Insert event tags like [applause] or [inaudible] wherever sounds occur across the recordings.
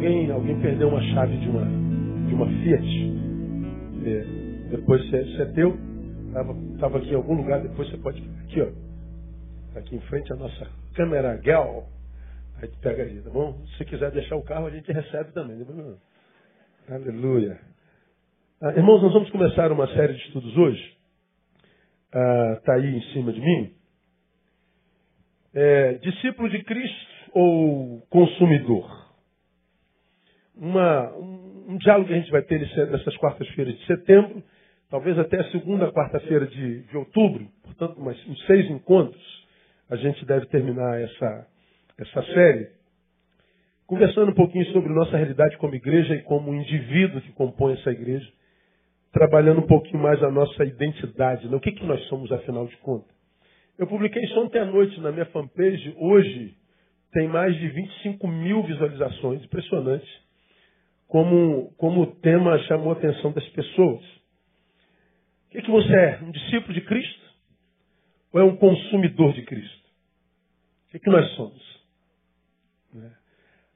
alguém, alguém perdeu uma chave de uma, de uma Fiat, é, depois você é teu, estava aqui em algum lugar, depois você pode aqui, ó. Tá aqui em frente a nossa câmera Gel. Aí tu pega aí, tá bom? Se quiser deixar o carro, a gente recebe também. Não Aleluia. Ah, irmãos, nós vamos começar uma série de estudos hoje. Está ah, aí em cima de mim. É, discípulo de Cristo ou consumidor? Uma, um, diálogo que a gente vai ter nessas quartas-feiras de setembro, talvez até a segunda quarta-feira de, de outubro, portanto, mais, uns seis encontros, a gente deve terminar essa, essa série, conversando um pouquinho sobre nossa realidade como igreja e como indivíduo que compõe essa igreja, trabalhando um pouquinho mais a nossa identidade, né? o que, que nós somos afinal de contas. Eu publiquei isso ontem à noite na minha fanpage, hoje tem mais de 25 mil visualizações, impressionante, como, como o tema chamou a atenção das pessoas. O que, que você é? Um discípulo de Cristo? Ou é um consumidor de Cristo? O que, que nós somos? Né?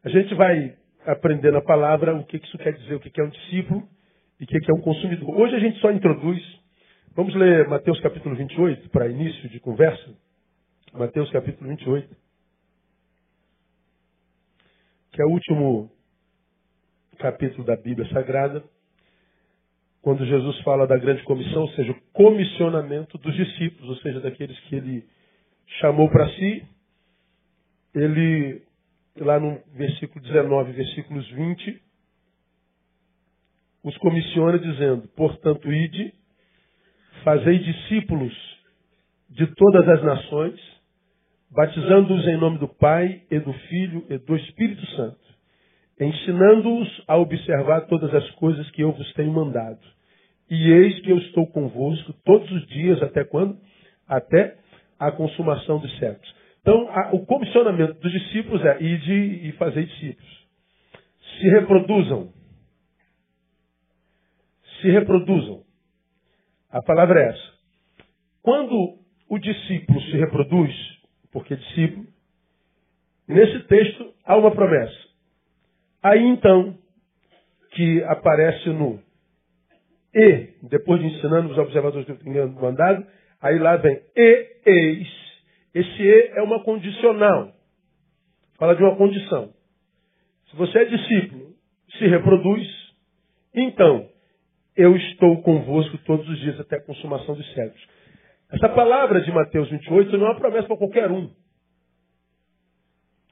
A gente vai aprender na palavra o que isso quer dizer, o que é um discípulo e o que é um consumidor. Hoje a gente só introduz. Vamos ler Mateus capítulo 28 para início de conversa. Mateus capítulo 28. Que é o último capítulo da Bíblia Sagrada. Quando Jesus fala da grande comissão, ou seja, o comissionamento dos discípulos, ou seja, daqueles que ele chamou para si, ele lá no versículo 19, versículos 20, os comissiona dizendo: Portanto, ide, fazei discípulos de todas as nações, batizando-os em nome do Pai e do Filho e do Espírito Santo, ensinando-os a observar todas as coisas que eu vos tenho mandado. E eis que eu estou convosco todos os dias, até quando? Até a consumação dos séculos. Então, a, o comissionamento dos discípulos é ir e fazer discípulos. Se reproduzam. Se reproduzam. A palavra é essa. Quando o discípulo se reproduz, porque é discípulo, nesse texto há uma promessa. Aí então, que aparece no e, depois de ensinando os observadores do mandado, aí lá vem e eis esse E é uma condicional. Fala de uma condição. Se você é discípulo, se reproduz, então eu estou convosco todos os dias até a consumação dos séculos. Essa palavra de Mateus 28 não é uma promessa para qualquer um.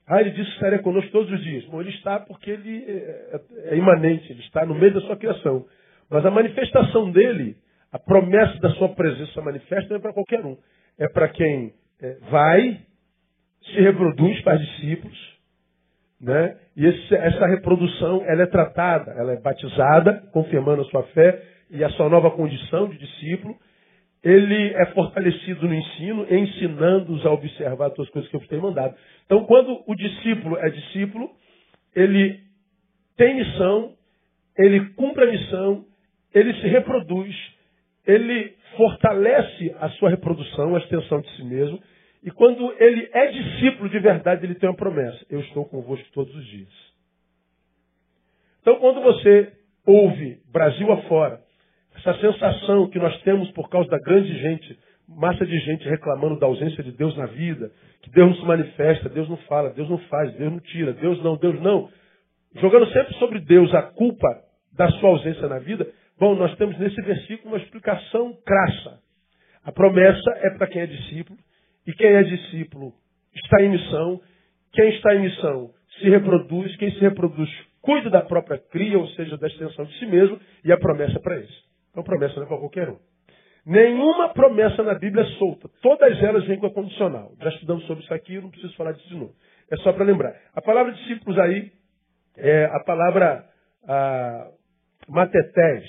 Ah, ele disse que estaria conosco todos os dias. Bom, ele está porque ele é, é, é imanente, ele está no meio da sua criação. Mas a manifestação dele, a promessa da sua presença manifesta não é para qualquer um. É para quem é, vai, se reproduz, faz discípulos, né? E esse, essa reprodução, ela é tratada, ela é batizada, confirmando a sua fé e a sua nova condição de discípulo. Ele é fortalecido no ensino, ensinando-os a observar todas as coisas que eu tenho mandado. Então, quando o discípulo é discípulo, ele tem missão, ele cumpre a missão, ele se reproduz, ele fortalece a sua reprodução, a extensão de si mesmo, e quando ele é discípulo de verdade, ele tem uma promessa: Eu estou convosco todos os dias. Então, quando você ouve Brasil afora, essa sensação que nós temos por causa da grande gente, massa de gente reclamando da ausência de Deus na vida, que Deus não se manifesta, Deus não fala, Deus não faz, Deus não tira, Deus não, Deus não, jogando sempre sobre Deus a culpa da sua ausência na vida, bom, nós temos nesse versículo uma explicação crassa. A promessa é para quem é discípulo, e quem é discípulo está em missão. Quem está em missão se reproduz. Quem se reproduz cuida da própria cria, ou seja, da extensão de si mesmo, e a promessa é para isso. Então, promessa não é para qualquer um. Nenhuma promessa na Bíblia é solta. Todas elas vêm com a condicional. Já estudamos sobre isso aqui, não preciso falar disso de novo. É só para lembrar. A palavra discípulos aí é a palavra a, matetés.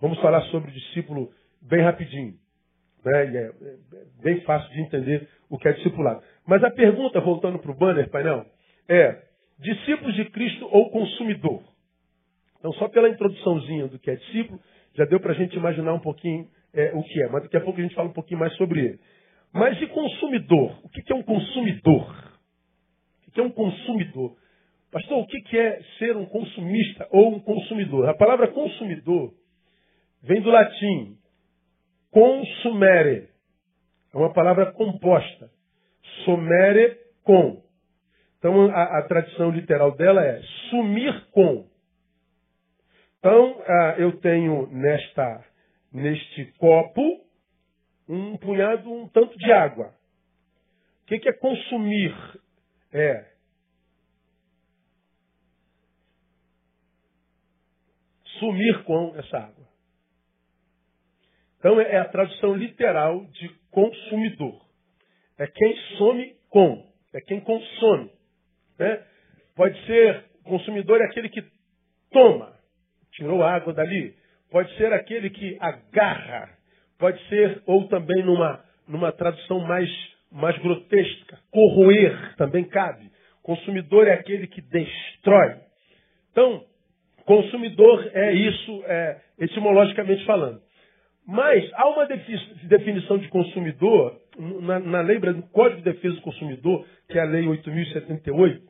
Vamos falar sobre discípulo bem rapidinho. Né? É, é bem fácil de entender o que é discipulado. Mas a pergunta, voltando para o banner, painel, é: discípulos de Cristo ou consumidor? Então, só pela introduçãozinha do que é discípulo, já deu para a gente imaginar um pouquinho é, o que é. Mas daqui a pouco a gente fala um pouquinho mais sobre ele. Mas e consumidor? O que é um consumidor? O que é um consumidor? Pastor, o que é ser um consumista ou um consumidor? A palavra consumidor vem do latim consumere. É uma palavra composta. Somere com. Então a, a tradição literal dela é sumir com. Então ah, eu tenho nesta, neste copo um punhado, um tanto de água. O que, que é consumir? É sumir com essa água. Então é a tradução literal de consumidor. É quem some com, é quem consome. Né? Pode ser, consumidor é aquele que toma, tirou água dali. Pode ser aquele que agarra. Pode ser, ou também numa, numa tradução mais, mais grotesca, corroer também cabe. Consumidor é aquele que destrói. Então, consumidor é isso, é, etimologicamente falando. Mas há uma definição de consumidor, na, na lei, no Código de Defesa do Consumidor, que é a Lei 8.078,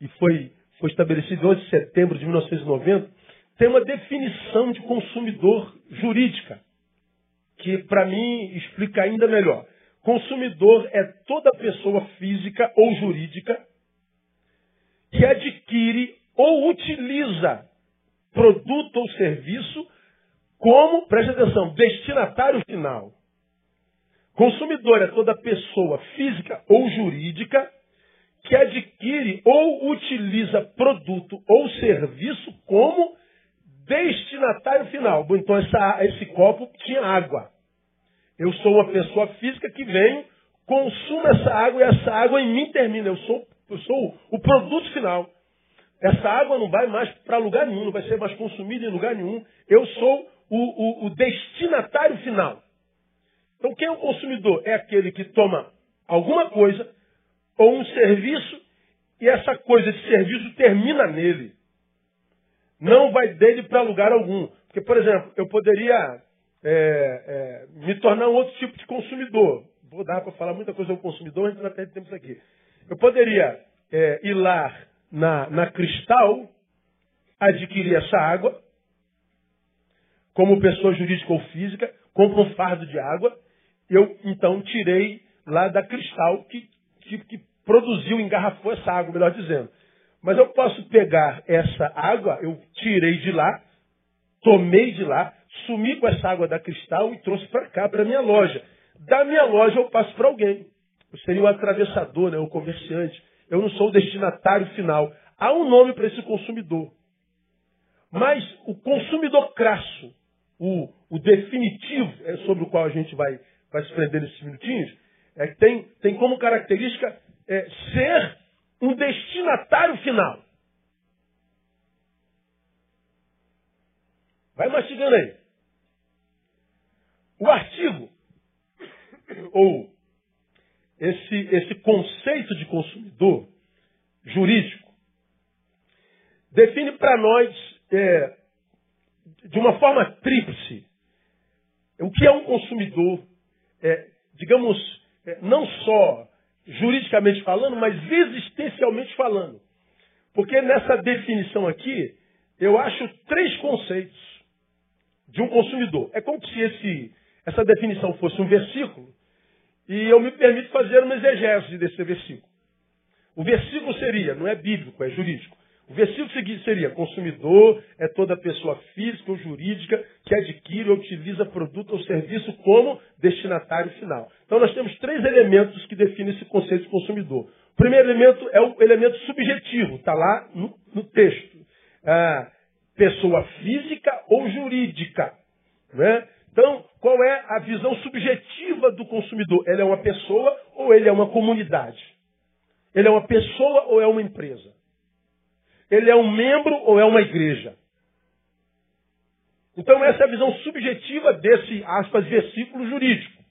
e foi, foi estabelecida em 11 de setembro de 1990, tem uma definição de consumidor jurídica, que para mim explica ainda melhor. Consumidor é toda pessoa física ou jurídica que adquire ou utiliza produto ou serviço como, preste atenção, destinatário final. Consumidor é toda pessoa física ou jurídica que adquire ou utiliza produto ou serviço como destinatário final. Então essa, esse copo tinha água. Eu sou uma pessoa física que venho, consumo essa água e essa água em mim termina. Eu sou, eu sou o produto final. Essa água não vai mais para lugar nenhum, não vai ser mais consumida em lugar nenhum. Eu sou o, o, o destinatário final. Então, quem é o consumidor? É aquele que toma alguma coisa ou um serviço e essa coisa, esse serviço termina nele. Não vai dele para lugar algum. Porque, por exemplo, eu poderia é, é, me tornar um outro tipo de consumidor. Vou dar para falar muita coisa sobre consumidor, a gente não perde tempo isso aqui. Eu poderia é, ir lá na, na Cristal, adquirir essa água, como pessoa jurídica ou física, compro um fardo de água, eu então tirei lá da Cristal que, que, que produziu, engarrafou essa água, melhor dizendo. Mas eu posso pegar essa água, eu tirei de lá, tomei de lá, sumi com essa água da Cristal e trouxe para cá, para minha loja. Da minha loja eu passo para alguém. Eu seria o atravessador, né, o comerciante. Eu não sou o destinatário final. Há um nome para esse consumidor. Mas o consumidor crasso, o, o definitivo, é sobre o qual a gente vai, vai se prender nesses minutinhos, é tem, tem como característica é, ser um destinatário final. Vai mastigando aí. O artigo, ou esse, esse conceito de consumidor jurídico define para nós, é, de uma forma tríplice, o que é um consumidor, é, digamos, é, não só juridicamente falando, mas existencialmente falando. Porque nessa definição aqui, eu acho três conceitos de um consumidor. É como se esse, essa definição fosse um versículo e eu me permito fazer uma exegese desse versículo. O versículo seria, não é bíblico, é jurídico. O versículo seguinte seria: consumidor é toda pessoa física ou jurídica que adquire ou utiliza produto ou serviço como destinatário final. Então nós temos três elementos que definem esse conceito de consumidor. O primeiro elemento é o elemento subjetivo, está lá no, no texto. Ah, pessoa física ou jurídica. Né? Então, qual é a visão subjetiva do consumidor? Ele é uma pessoa ou ele é uma comunidade? Ele é uma pessoa ou é uma empresa? Ele é um membro ou é uma igreja? Então, essa é a visão subjetiva desse, aspas, versículo jurídico.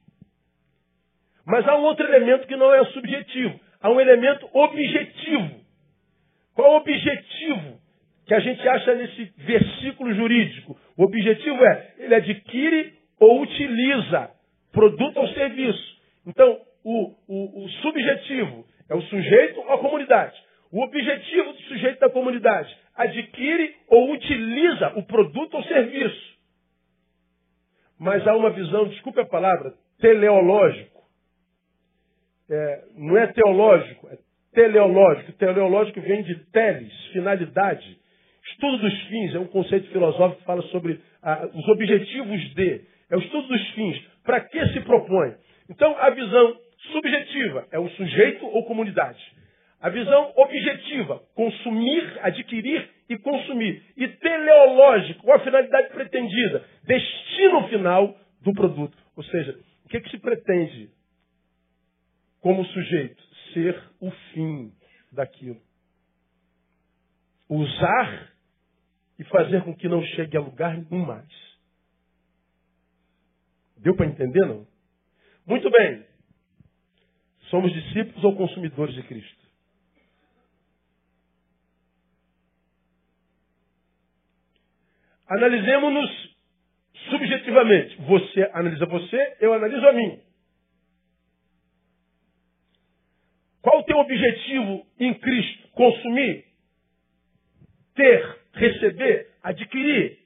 Mas há um outro elemento que não é subjetivo. Há um elemento objetivo. Qual o objetivo que a gente acha nesse versículo jurídico? O objetivo é, ele adquire ou utiliza produto ou serviço. Então, o, o, o subjetivo é o sujeito ou a comunidade. O objetivo do sujeito da comunidade adquire ou utiliza o produto ou serviço. Mas há uma visão, desculpe a palavra, teleológico. É, não é teológico, é teleológico. Teleológico vem de teles, finalidade. Estudo dos fins é um conceito filosófico que fala sobre ah, os objetivos de. É o estudo dos fins. Para que se propõe? Então, a visão subjetiva é o sujeito ou comunidade. A visão objetiva, consumir, adquirir e consumir. E teleológico, a finalidade pretendida? Destino final do produto. Ou seja, o que, é que se pretende como sujeito? Ser o fim daquilo. Usar e fazer com que não chegue a lugar nenhum mais. Deu para entender, não? Muito bem. Somos discípulos ou consumidores de Cristo? Analisemos-nos subjetivamente. Você analisa você, eu analiso a mim. Qual o teu objetivo em Cristo? Consumir? Ter? Receber? Adquirir?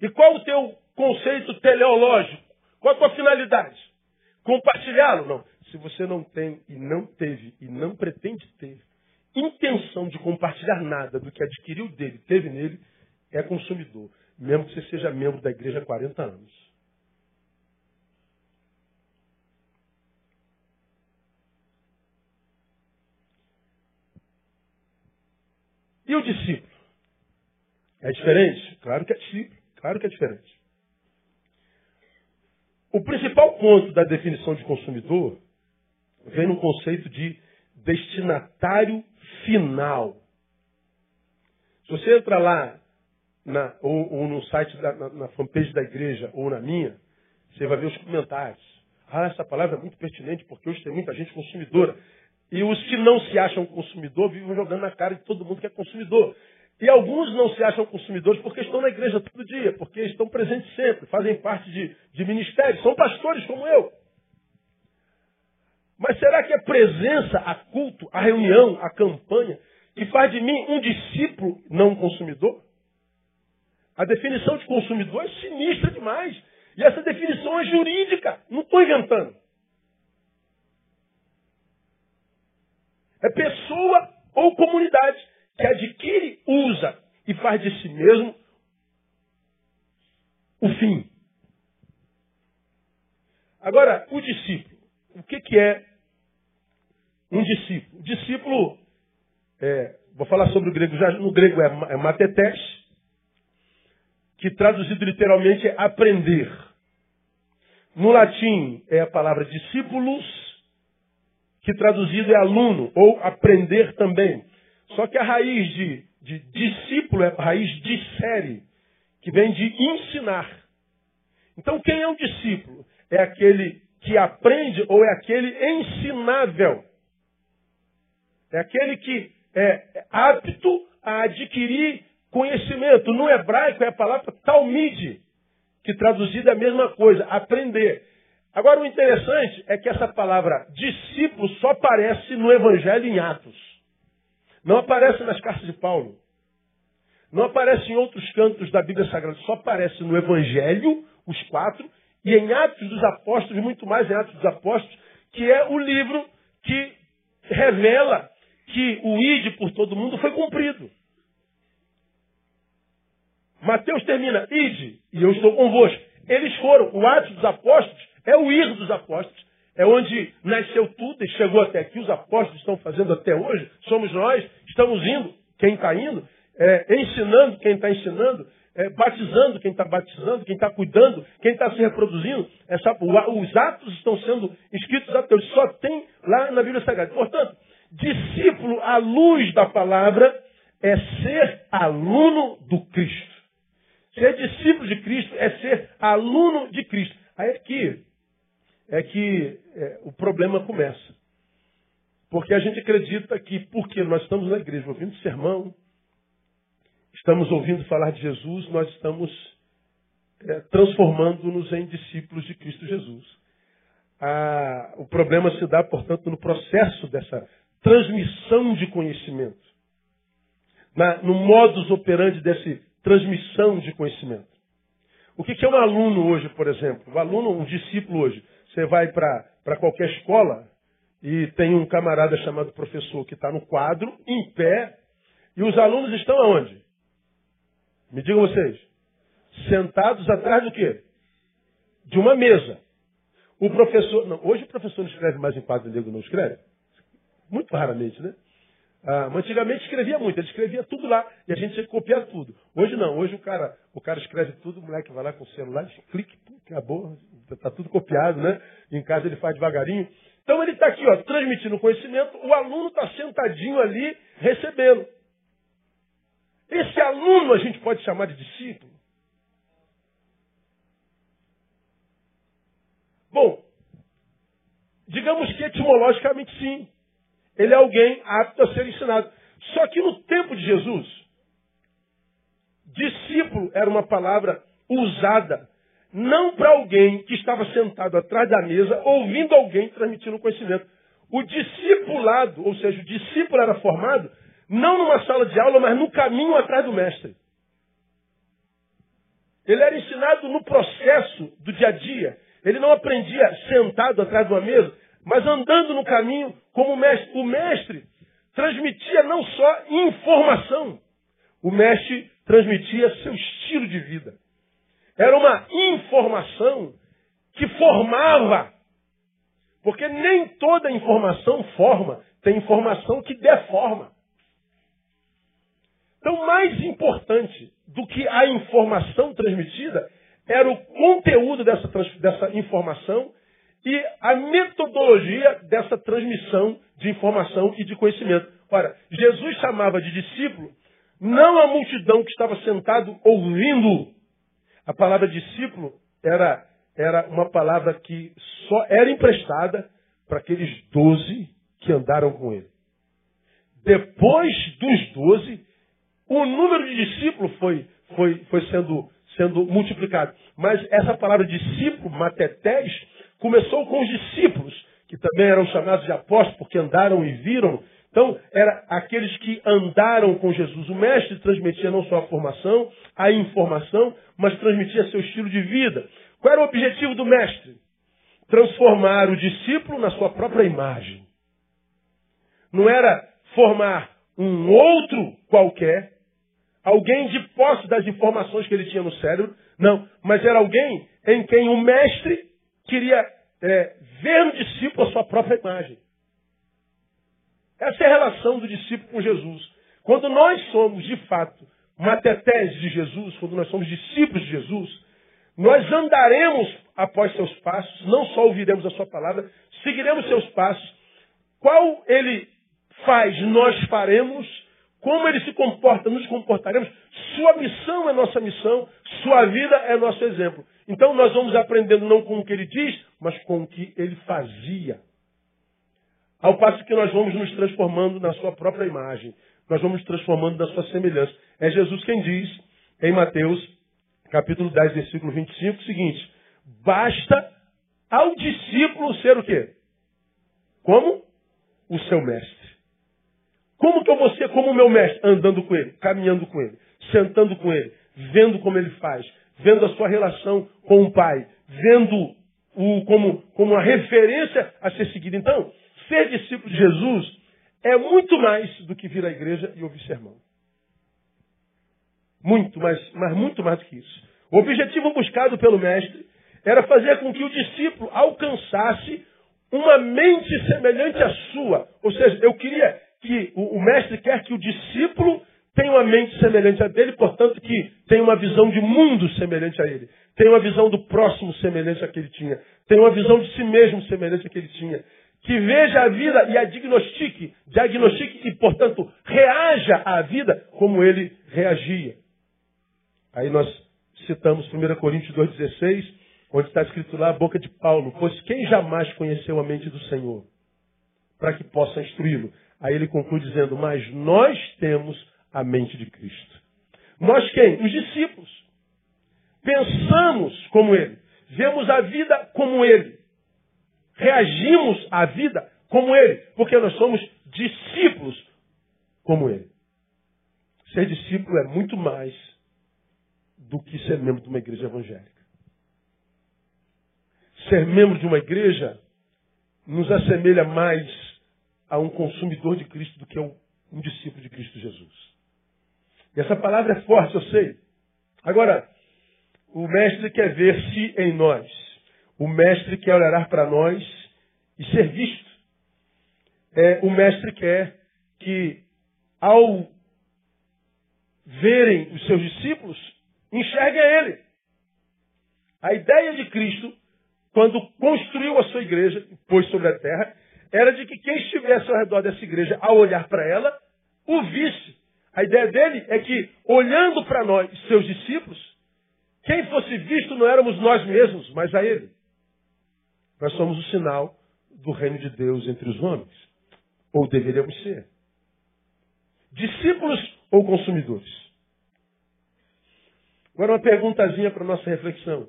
E qual o teu conceito teleológico? Qual a tua finalidade? Compartilhá-lo? Não. Se você não tem e não teve e não pretende ter intenção de compartilhar nada do que adquiriu dele, teve nele, é consumidor. Mesmo que você seja membro da igreja há 40 anos. E o discípulo? É diferente? Claro que é discípulo. Claro que é diferente. O principal ponto da definição de consumidor vem no conceito de destinatário final. Se você entra lá na, ou, ou, no site, da, na, na fanpage da igreja ou na minha, você vai ver os comentários. Ah, essa palavra é muito pertinente porque hoje tem muita gente consumidora. E os que não se acham consumidor vivem jogando na cara de todo mundo que é consumidor. E alguns não se acham consumidores porque estão na igreja todo dia, porque estão presentes sempre, fazem parte de, de ministérios, são pastores como eu. Mas será que a presença, a culto, a reunião, a campanha, que faz de mim um discípulo não consumidor? A definição de consumidor é sinistra demais. E essa definição é jurídica, não estou inventando. É pessoa ou comunidade que adquire, usa e faz de si mesmo o fim. Agora, o discípulo. O que, que é um discípulo? Discípulo, é, vou falar sobre o grego, já no grego é, é matetes, que traduzido literalmente é aprender. No latim é a palavra discípulos, que traduzido é aluno, ou aprender também. Só que a raiz de, de discípulo é a raiz de série, que vem de ensinar. Então, quem é um discípulo? É aquele que aprende ou é aquele ensinável? É aquele que é apto a adquirir conhecimento. No hebraico é a palavra talmide, que traduzida é a mesma coisa, aprender. Agora o interessante é que essa palavra discípulo só aparece no Evangelho em Atos. Não aparece nas cartas de Paulo. Não aparece em outros cantos da Bíblia Sagrada. Só aparece no Evangelho, os quatro, e em Atos dos Apóstolos, muito mais em Atos dos Apóstolos, que é o livro que revela que o ide por todo mundo foi cumprido. Mateus termina, ide, e eu estou convosco. Eles foram, o Atos dos Apóstolos é o ir dos apóstolos. É onde nasceu tudo e chegou até aqui, os apóstolos estão fazendo até hoje, somos nós, estamos indo, quem está indo, é, ensinando quem está ensinando, é, batizando quem está batizando, quem está cuidando, quem está se reproduzindo. Essa, os atos estão sendo escritos até hoje, só tem lá na Bíblia Sagrada. Portanto, discípulo à luz da palavra é ser aluno do Cristo. Ser discípulo de Cristo é ser aluno de Cristo. Aí aqui é que é, o problema começa. Porque a gente acredita que, porque nós estamos na igreja ouvindo sermão, estamos ouvindo falar de Jesus, nós estamos é, transformando-nos em discípulos de Cristo Jesus. a, o problema se dá, portanto, no processo dessa transmissão de conhecimento. Na, no modus operandi dessa transmissão de conhecimento. O que, que é um aluno hoje, por exemplo? O aluno, um discípulo hoje. Você vai para qualquer escola e tem um camarada chamado professor que está no quadro, em pé, e os alunos estão aonde? Me digam vocês. Sentados atrás do quê? De uma mesa. O professor. Não, hoje o professor não escreve mais em quadro negro, não escreve? Muito raramente, né? Ah, antigamente escrevia muito, ele escrevia tudo lá e a gente tinha que copiar tudo. Hoje não, hoje o cara, o cara escreve tudo, o moleque vai lá com o celular, clique, acabou, está tudo copiado, né? Em casa ele faz devagarinho. Então ele está aqui, ó, transmitindo conhecimento, o aluno está sentadinho ali recebendo. Esse aluno a gente pode chamar de discípulo. Bom, digamos que etimologicamente sim. Ele é alguém apto a ser ensinado. Só que no tempo de Jesus, discípulo era uma palavra usada não para alguém que estava sentado atrás da mesa ouvindo alguém transmitindo conhecimento. O discipulado, ou seja, o discípulo era formado não numa sala de aula, mas no caminho atrás do mestre. Ele era ensinado no processo do dia a dia. Ele não aprendia sentado atrás de uma mesa, mas andando no caminho como mestre. O mestre transmitia não só informação, o mestre transmitia seu estilo de vida. Era uma informação que formava. Porque nem toda informação forma, tem informação que deforma. Então, mais importante do que a informação transmitida era o conteúdo dessa, dessa informação e a metodologia dessa transmissão de informação e de conhecimento. Ora, Jesus chamava de discípulo não a multidão que estava sentado ouvindo. A palavra discípulo era, era uma palavra que só era emprestada para aqueles doze que andaram com ele. Depois dos doze, o número de discípulos foi, foi, foi sendo, sendo multiplicado. Mas essa palavra discípulo, matetés, Começou com os discípulos, que também eram chamados de apóstolos, porque andaram e viram. Então, era aqueles que andaram com Jesus. O mestre transmitia não só a formação, a informação, mas transmitia seu estilo de vida. Qual era o objetivo do mestre? Transformar o discípulo na sua própria imagem. Não era formar um outro qualquer, alguém de posse das informações que ele tinha no cérebro, não, mas era alguém em quem o mestre queria é, ver no discípulo a sua própria imagem. Essa é a relação do discípulo com Jesus. Quando nós somos, de fato, matetés de Jesus, quando nós somos discípulos de Jesus, nós andaremos após seus passos, não só ouviremos a sua palavra, seguiremos seus passos. Qual ele faz, nós faremos. Como ele se comporta, nos comportaremos. Sua missão é nossa missão, sua vida é nosso exemplo. Então nós vamos aprendendo não com o que ele diz, mas com o que ele fazia. Ao passo que nós vamos nos transformando na sua própria imagem. Nós vamos nos transformando na sua semelhança. É Jesus quem diz em Mateus, capítulo 10, versículo 25, o seguinte: Basta ao discípulo ser o quê? Como? O seu mestre. Como que eu vou ser como o meu mestre? Andando com ele, caminhando com ele, sentando com ele, vendo como ele faz, vendo a sua relação com o Pai, vendo o como, como uma referência a ser seguida. Então, ser discípulo de Jesus é muito mais do que vir à igreja e ouvir sermão. Muito mais, mas muito mais do que isso. O objetivo buscado pelo mestre era fazer com que o discípulo alcançasse uma mente semelhante à sua. Ou seja, eu queria que o, o mestre quer que o discípulo tem uma mente semelhante a dele, portanto que tem uma visão de mundo semelhante a ele. Tem uma visão do próximo semelhante a que ele tinha. Tem uma visão de si mesmo semelhante a que ele tinha. Que veja a vida e a diagnostique, diagnostique e, portanto, reaja à vida como ele reagia. Aí nós citamos 1 Coríntios 2,16, onde está escrito lá a boca de Paulo, pois quem jamais conheceu a mente do Senhor, para que possa instruí-lo? Aí ele conclui dizendo, mas nós temos a mente de Cristo. Nós quem? Os discípulos. Pensamos como ele. Vemos a vida como ele. reagimos à vida como ele, porque nós somos discípulos como ele. Ser discípulo é muito mais do que ser membro de uma igreja evangélica. Ser membro de uma igreja nos assemelha mais a um consumidor de Cristo do que a um discípulo de Cristo Jesus. E essa palavra é forte, eu sei. Agora, o mestre quer ver-se em nós. O mestre quer olhar para nós e ser visto. É, o mestre quer que, ao verem os seus discípulos, enxerguem ele. A ideia de Cristo, quando construiu a sua igreja, pôs sobre a terra, era de que quem estivesse ao redor dessa igreja, ao olhar para ela, o visse. A ideia dele é que, olhando para nós, seus discípulos, quem fosse visto não éramos nós mesmos, mas a ele. Nós somos o sinal do reino de Deus entre os homens. Ou deveríamos ser. Discípulos ou consumidores? Agora uma perguntazinha para nossa reflexão.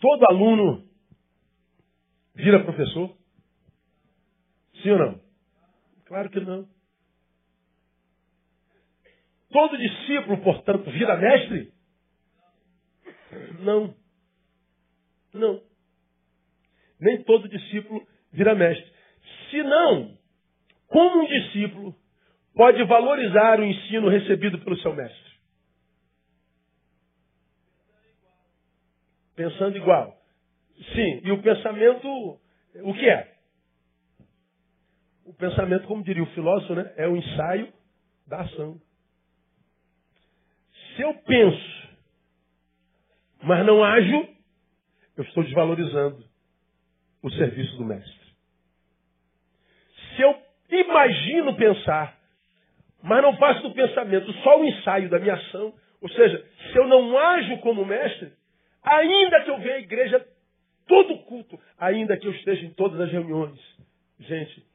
Todo aluno vira professor? Sim ou não? Claro que não. Todo discípulo, portanto, vira mestre? Não. Não. Nem todo discípulo vira mestre. Se não, como um discípulo pode valorizar o ensino recebido pelo seu mestre? Pensando igual. Sim, e o pensamento, o que é? O pensamento, como diria o filósofo, né, é o ensaio da ação. Se eu penso, mas não ajo, eu estou desvalorizando o serviço do mestre. Se eu imagino pensar, mas não faço do pensamento só o ensaio da minha ação, ou seja, se eu não ajo como mestre, ainda que eu venha à igreja todo culto, ainda que eu esteja em todas as reuniões, gente,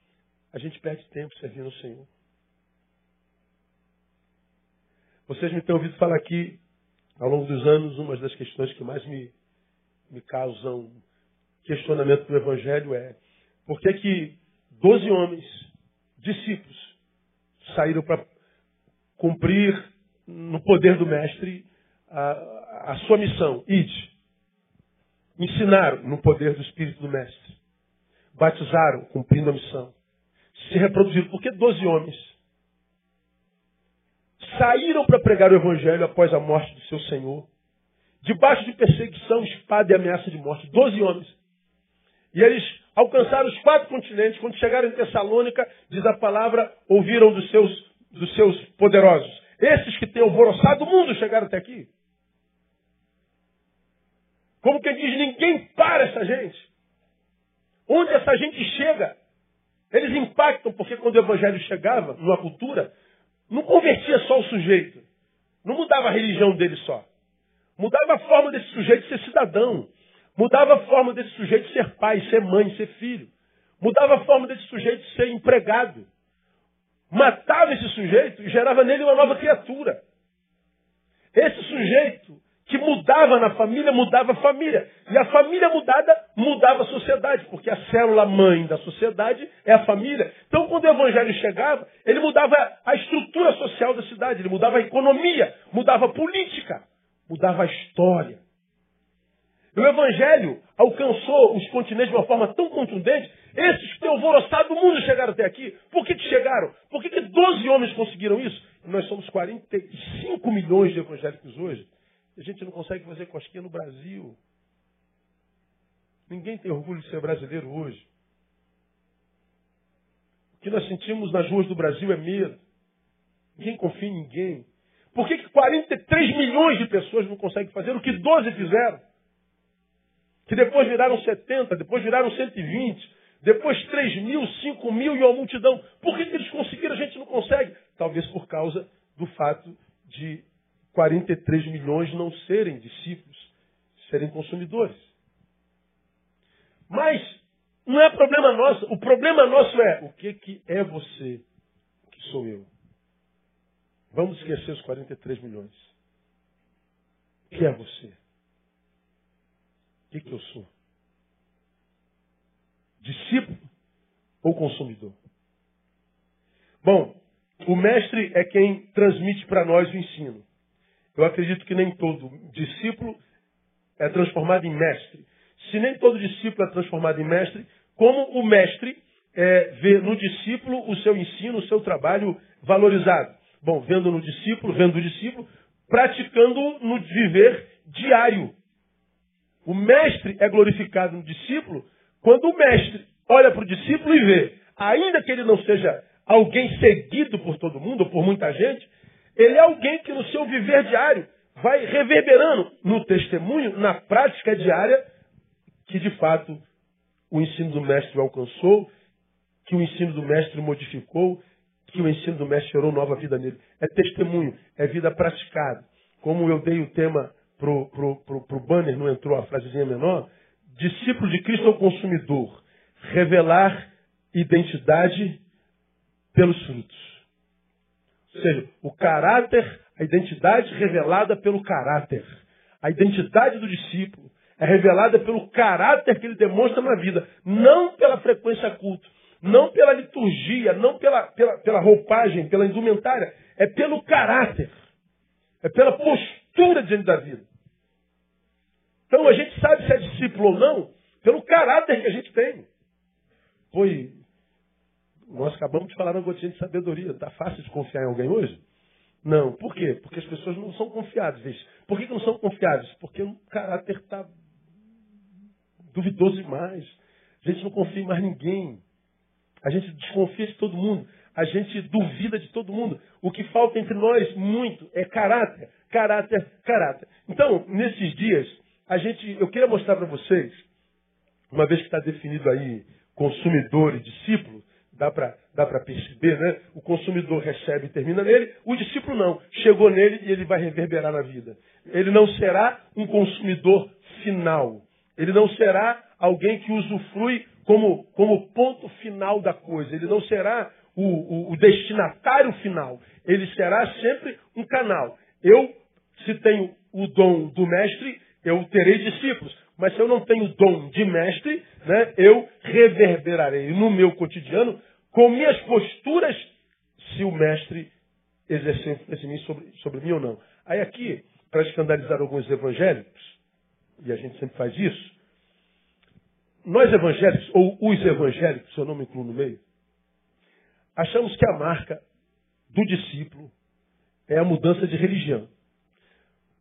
a gente perde tempo servindo o Senhor. Vocês me têm ouvido falar aqui, ao longo dos anos, uma das questões que mais me, me causam questionamento do Evangelho é por que que doze homens, discípulos, saíram para cumprir no poder do Mestre a, a sua missão, ide. Ensinaram no poder do Espírito do Mestre. Batizaram, cumprindo a missão. Se reproduziram. Por que doze homens? Saíram para pregar o Evangelho após a morte do seu Senhor. Debaixo de perseguição, espada e ameaça de morte. Doze homens. E eles alcançaram os quatro continentes. Quando chegaram em Tessalônica, diz a palavra, ouviram dos seus, dos seus poderosos. Esses que têm alvoroçado o mundo chegaram até aqui. Como que diz, ninguém para essa gente. Onde essa gente chega, eles impactam, porque quando o evangelho chegava numa cultura, não convertia só o sujeito. Não mudava a religião dele só. Mudava a forma desse sujeito ser cidadão. Mudava a forma desse sujeito ser pai, ser mãe, ser filho. Mudava a forma desse sujeito ser empregado. Matava esse sujeito e gerava nele uma nova criatura. Esse sujeito que mudava na família, mudava a família. E a família mudada mudava a sociedade, porque a célula mãe da sociedade é a família. Então, quando o evangelho chegava, ele mudava a estrutura social da cidade, ele mudava a economia, mudava a política, mudava a história. O evangelho alcançou os continentes de uma forma tão contundente, esses que têm alvoroçado o mundo chegaram até aqui. Por que, que chegaram? Por que, que 12 homens conseguiram isso? Nós somos 45 milhões de evangélicos hoje. A gente não consegue fazer cosquinha no Brasil. Ninguém tem orgulho de ser brasileiro hoje. O que nós sentimos nas ruas do Brasil é medo. Ninguém confia em ninguém. Por que, que 43 milhões de pessoas não conseguem fazer o que 12 fizeram? Que depois viraram 70, depois viraram 120, depois 3 mil, 5 mil e uma multidão. Por que, que eles conseguiram, a gente não consegue? Talvez por causa do fato de 43 milhões não serem discípulos, serem consumidores. Mas não é problema nosso. O problema nosso é o que, que é você, que sou eu. Vamos esquecer os 43 milhões. O que é você? O que, que eu sou? Discípulo ou consumidor? Bom, o mestre é quem transmite para nós o ensino. Eu acredito que nem todo discípulo é transformado em mestre. Se nem todo discípulo é transformado em mestre, como o mestre é, vê no discípulo o seu ensino, o seu trabalho valorizado? Bom, vendo no discípulo, vendo o discípulo, praticando no viver diário. O mestre é glorificado no discípulo quando o mestre olha para o discípulo e vê, ainda que ele não seja alguém seguido por todo mundo, por muita gente, ele é alguém que no seu viver diário vai reverberando no testemunho, na prática diária, que de fato o ensino do mestre alcançou, que o ensino do mestre modificou, que o ensino do mestre gerou nova vida nele. É testemunho, é vida praticada. Como eu dei o tema pro, pro, pro, pro banner, não entrou a frasezinha menor, discípulo de Cristo é o consumidor. Revelar identidade pelos frutos. Ou seja, o caráter, a identidade revelada pelo caráter. A identidade do discípulo é revelada pelo caráter que ele demonstra na vida, não pela frequência culto, não pela liturgia, não pela, pela, pela roupagem, pela indumentária, é pelo caráter, é pela postura diante da vida. Então a gente sabe se é discípulo ou não pelo caráter que a gente tem. Foi nós acabamos de falar uma gotinha de sabedoria. Está fácil de confiar em alguém hoje? Não. Por quê? Porque as pessoas não são confiáveis. Por que, não são confiáveis? Porque o caráter está duvidoso demais. A gente não confia em mais ninguém. A gente desconfia de todo mundo. A gente duvida de todo mundo. O que falta entre nós muito é caráter, caráter, caráter. Então, nesses dias, a gente, eu queria mostrar para vocês, uma vez que está definido aí consumidor e discípulo, Dá para dá perceber, né? O consumidor recebe e termina nele, o discípulo não. Chegou nele e ele vai reverberar na vida. Ele não será um consumidor final. Ele não será alguém que usufrui como, como ponto final da coisa. Ele não será o, o, o destinatário final. Ele será sempre um canal. Eu, se tenho o dom do mestre, eu terei discípulos. Mas se eu não tenho dom de mestre, né, eu reverberarei no meu cotidiano com minhas posturas se o mestre exerceu influência sobre, sobre mim ou não. Aí aqui, para escandalizar alguns evangélicos, e a gente sempre faz isso, nós evangélicos, ou os evangélicos, se eu não me incluo no meio, achamos que a marca do discípulo é a mudança de religião.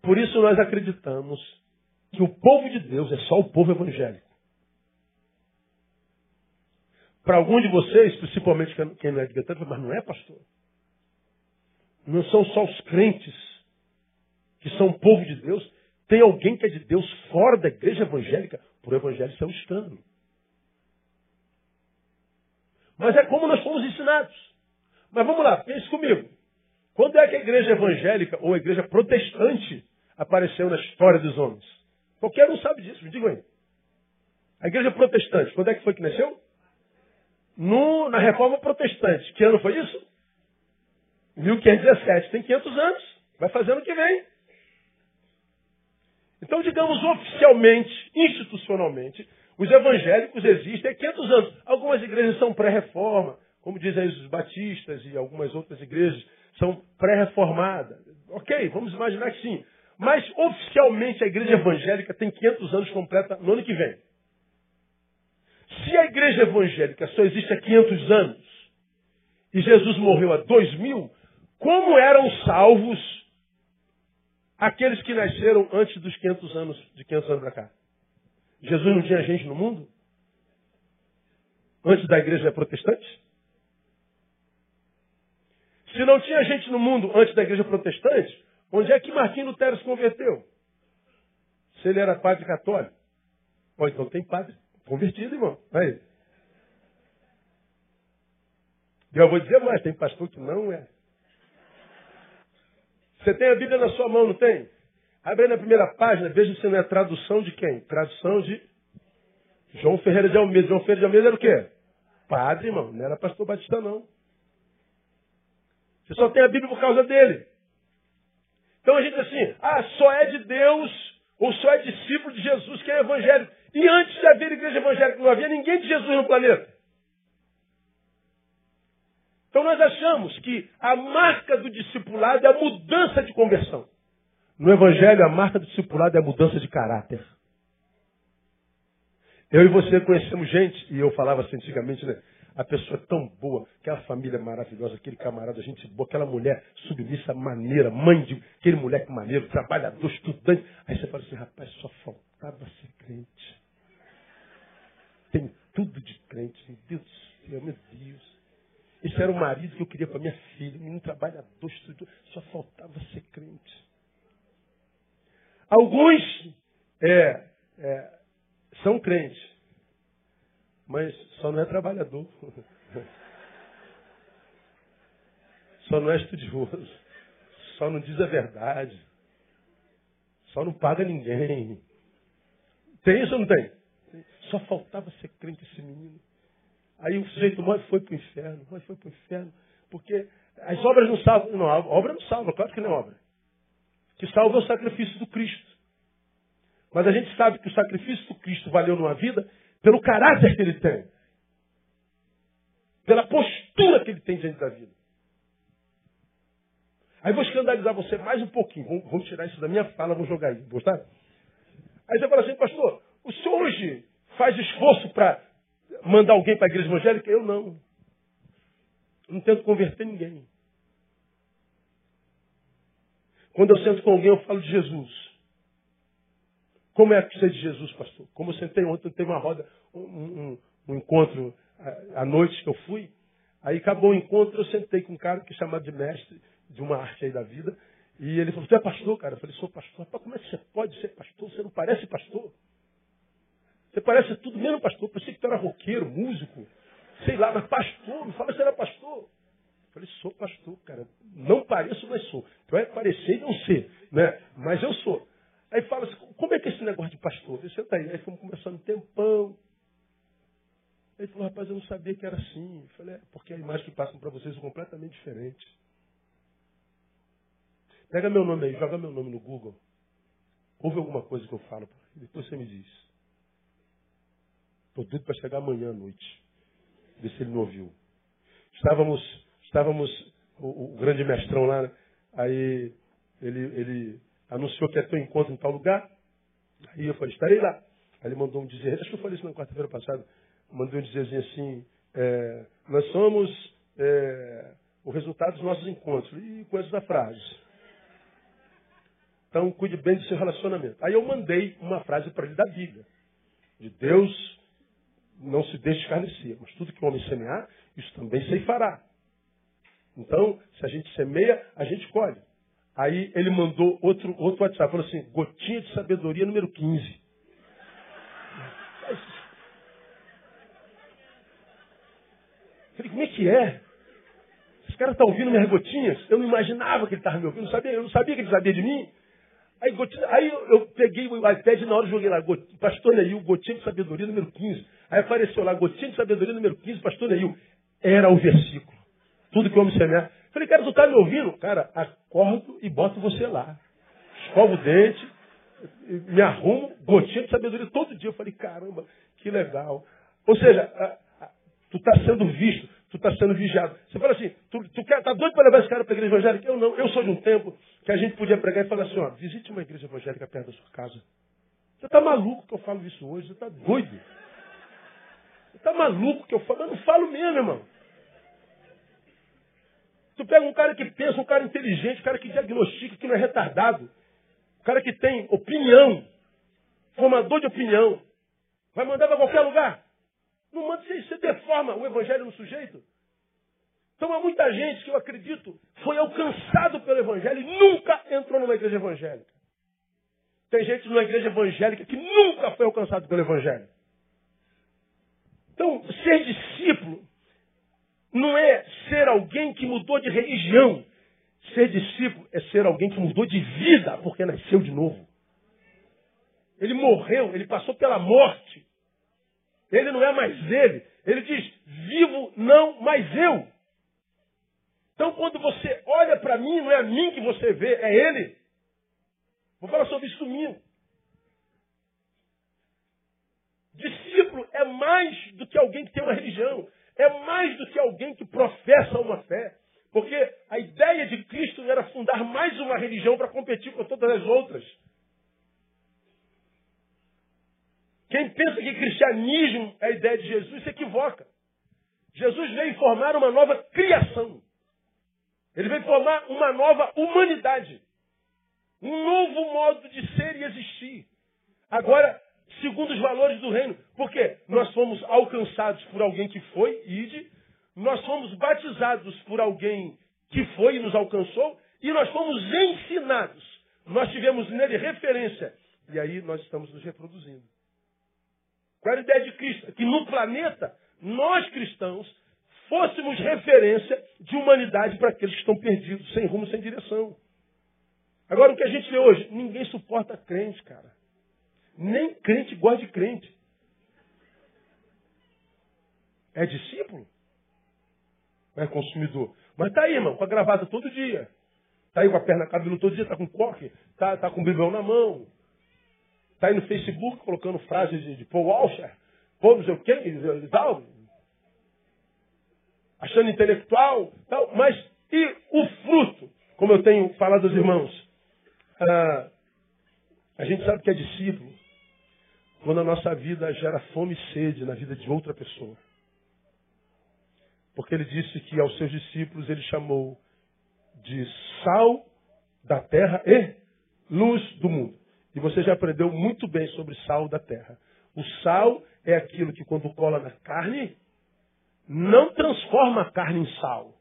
Por isso nós acreditamos que o povo de Deus é só o povo evangélico. Para alguns de vocês, principalmente quem não é de Betânia, mas não é pastor. Não são só os crentes que são povo de Deus. Tem alguém que é de Deus fora da igreja evangélica. Por evangelho isso é um escândalo. Mas é como nós fomos ensinados. Mas vamos lá, pense comigo. Quando é que a igreja evangélica ou a igreja protestante apareceu na história dos homens? Qualquer um sabe disso, me digam aí. A igreja protestante, quando é que foi que nasceu? No, na reforma protestante. Que ano foi isso? 1517. Tem 500 anos. Vai fazer ano que vem. Então, digamos oficialmente, institucionalmente, os evangélicos existem há 500 anos. Algumas igrejas são pré-reforma, como dizem os batistas e algumas outras igrejas são pré-reformadas. Ok, vamos imaginar que sim. Mas oficialmente a igreja evangélica tem 500 anos completa no ano que vem. Se a igreja evangélica só existe há 500 anos e Jesus morreu há 2000, como eram salvos aqueles que nasceram antes dos 500 anos, de 500 anos para cá? Jesus não tinha gente no mundo? Antes da igreja protestante? Se não tinha gente no mundo antes da igreja protestante, onde é que Martim Lutero se converteu? Se ele era padre católico. Ou então tem padre Convertido, irmão. Aí. Eu vou dizer mais, tem pastor que não é. Você tem a Bíblia na sua mão, não tem? Abre na primeira página, veja se não é tradução de quem? Tradução de João Ferreira de Almeida. João Ferreira de Almeida era o quê? Padre, irmão. Não era pastor batista, não. Você só tem a Bíblia por causa dele. Então a gente diz assim, ah, só é de Deus Ou só é discípulo de Jesus que é evangélico. E antes de haver igreja evangélica, não havia ninguém de Jesus no planeta. Então nós achamos que a marca do discipulado é a mudança de conversão. No Evangelho, a marca do discipulado é a mudança de caráter. Eu e você conhecemos gente, e eu falava assim antigamente, né? A pessoa tão boa, aquela família maravilhosa, aquele camarada, gente boa, aquela mulher submissa, maneira, mãe de aquele moleque maneiro, trabalhador, estudante. Aí você fala assim, rapaz, só faltava ser crente. Tem tudo de crente, meu Deus do céu, meu Deus. Esse era o marido que eu queria para minha filha, um trabalhador, estudante, só faltava ser crente. Alguns é, é, são crentes, mas só não é trabalhador. [laughs] Só não é estudioso. Só não diz a verdade. Só não paga ninguém. Tem isso ou não tem? Só faltava ser crente esse menino. Aí o sujeito morre foi para o inferno, mas foi para o inferno. Porque as obras não salvam. Não, a obra não salva, claro que não é obra. Que salva é o sacrifício do Cristo. Mas a gente sabe que o sacrifício do Cristo valeu numa vida pelo caráter que ele tem. Pela postura que ele tem diante da vida. Aí vou escandalizar você mais um pouquinho. Vamos, vamos tirar isso da minha fala, vou jogar aí. Gostar? Aí você fala assim, pastor, o senhor hoje faz esforço para mandar alguém para a igreja evangélica? Eu não. Não tento converter ninguém. Quando eu sento com alguém, eu falo de Jesus. Como é que você é de Jesus, pastor? Como eu sentei ontem, teve uma roda, um, um, um encontro à noite que eu fui. Aí acabou o encontro, eu sentei com um cara que é chamado de mestre de uma arte aí da vida. E ele falou, tu é pastor, cara? Eu falei, sou pastor. Rapaz, como é que você pode ser pastor? Você não parece pastor. Você parece tudo menos pastor. Pensei que tu era roqueiro, músico, sei lá, mas pastor. Me fala se era pastor. Eu falei, sou pastor, cara. Não pareço, mas sou. Tu é parecer e não ser, né? Mas eu sou. Aí fala assim, como é que é esse negócio de pastor? Você tá aí. Aí fomos conversando um tempão. Aí ele falou, rapaz, eu não sabia que era assim. Eu falei, é, porque a imagem que passam para vocês é completamente diferente. Pega meu nome aí, joga meu nome no Google. Ouve alguma coisa que eu falo, depois você me diz. Estou doido para chegar amanhã à noite. Ver se ele não ouviu. Estávamos, estávamos, o, o grande mestrão lá, né? aí ele, ele anunciou que ia ter um encontro em tal lugar. Aí eu falei, estarei lá. Aí ele mandou um dizer, acho que eu falei isso na quarta-feira passada, mandou um dizerzinho assim, é, nós somos é, o resultado dos nossos encontros. E coisas da frase. Então, cuide bem do seu relacionamento. Aí eu mandei uma frase para ele da Bíblia. De Deus não se deixe escarnecer, mas tudo que o homem semear, isso também se fará. Então, se a gente semeia, a gente colhe. Aí ele mandou outro, outro WhatsApp, falou assim, gotinha de sabedoria número 15. Falei, como é que é? Esse cara está ouvindo minhas gotinhas? Eu não imaginava que ele estava me ouvindo, não sabia, eu não sabia que ele sabia de mim. Aí, gotinha, aí eu peguei o iPad na hora joguei lá, Pastor Neil, gotinha de sabedoria número 15. Aí apareceu lá, gotinha de sabedoria número 15, Pastor Neil. Era o versículo. Tudo que o homem semear. Falei, cara, tu tá me ouvindo? Cara, acordo e boto você lá. Escovo o dente, me arrumo, gotinha de sabedoria todo dia. Eu falei, caramba, que legal. Ou seja, tu está sendo visto, tu está sendo vigiado. Você fala assim, tu, tu quer, tá doido para levar esse cara para a igreja evangélica? Eu não, eu sou de um tempo que a gente podia pregar e falar assim, ó, visite uma igreja evangélica perto da sua casa. Você está maluco que eu falo isso hoje? Você está doido? Você está maluco que eu falo? Eu não falo mesmo, irmão. Tu pega um cara que pensa, um cara inteligente, um cara que diagnostica, que não é retardado, um cara que tem opinião, formador de opinião, vai mandar para qualquer lugar. Não manda você, você deforma o evangelho no sujeito. Então há muita gente que eu acredito foi alcançado pelo evangelho e nunca entrou numa igreja evangélica. Tem gente numa igreja evangélica que nunca foi alcançado pelo evangelho. Então, ser discípulo não é ser alguém que mudou de religião. Ser discípulo é ser alguém que mudou de vida porque nasceu de novo. Ele morreu, ele passou pela morte. Ele não é mais ele. Ele diz: vivo não mais eu. Então, quando você olha para mim, não é a mim que você vê, é ele. Vou falar sobre isso domingo. Discípulo é mais do que alguém que tem uma religião. É mais do que alguém que professa uma fé. Porque a ideia de Cristo era fundar mais uma religião para competir com todas as outras. Quem pensa que cristianismo é a ideia de Jesus se equivoca. Jesus veio formar uma nova criação. Ele veio formar uma nova humanidade. Um novo modo de ser e existir. Agora, segundo os valores do reino. Porque nós fomos alcançados por alguém que foi, ide. Nós fomos batizados por alguém que foi e nos alcançou. E nós fomos ensinados. Nós tivemos nele referência. E aí nós estamos nos reproduzindo. Qual era a ideia de Cristo? Que no planeta, nós cristãos, fôssemos referência de humanidade para aqueles que estão perdidos, sem rumo, sem direção. Agora, o que a gente vê hoje? Ninguém suporta crente, cara. Nem crente gosta de crente. É discípulo? É consumidor. Mas tá aí, irmão, com a gravata todo dia. Tá aí com a perna cabelo todo dia, tá com coque, tá, tá com o bibel na mão. Tá aí no Facebook colocando frases de, de Paul Walsher, Paul não sei o quê, tal. Achando intelectual, tal. Mas e o fruto? Como eu tenho falado aos irmãos. Ah, a gente sabe que é discípulo quando a nossa vida gera fome e sede na vida de outra pessoa. Porque ele disse que aos seus discípulos ele chamou de sal da terra e luz do mundo. E você já aprendeu muito bem sobre sal da terra. O sal é aquilo que quando cola na carne, não transforma a carne em sal.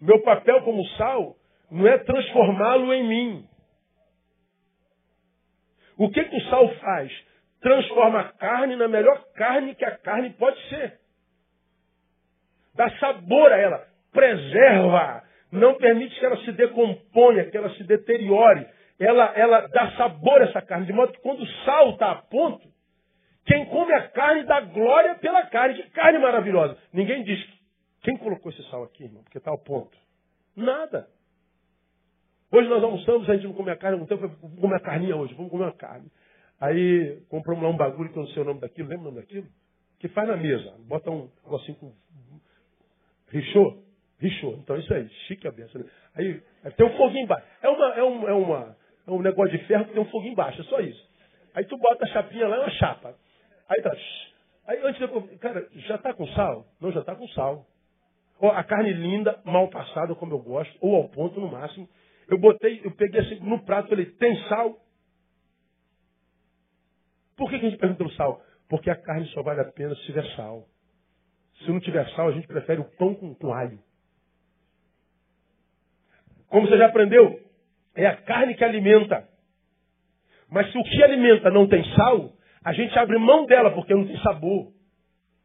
Meu papel como sal não é transformá-lo em mim. O que, que o sal faz? Transforma a carne na melhor carne que a carne pode ser. Dá sabor a ela, preserva, não permite que ela se decomponha, que ela se deteriore. Ela, ela dá sabor a essa carne, de modo que quando o sal está a ponto, quem come a carne dá glória pela carne. Que carne maravilhosa. Ninguém diz, quem colocou esse sal aqui, irmão? Porque está ao ponto. Nada. Hoje nós almoçamos, a gente não come a carne, então vamos comer a carninha hoje, vamos comer uma carne. Aí compramos lá um bagulho que eu não sei o nome daquilo, lembra o nome daquilo? Que faz na mesa. Bota um negocinho com. Richô? Richô. Então é isso aí, chique a benção. Né? Aí tem um foguinho embaixo. É, uma, é, um, é, uma, é um negócio de ferro que tem um foguinho embaixo, é só isso. Aí tu bota a chapinha lá, é uma chapa. Aí tá. Aí antes de. Cara, já está com sal? Não, já está com sal. a carne linda, mal passada, como eu gosto, ou ao ponto no máximo. Eu botei, eu peguei assim no prato, falei, tem sal? Por que, que a gente pergunta pelo sal? Porque a carne só vale a pena se tiver sal. Se não tiver sal, a gente prefere o pão com, com alho. Como você já aprendeu, é a carne que alimenta. Mas se o que alimenta não tem sal, a gente abre mão dela porque não tem sabor.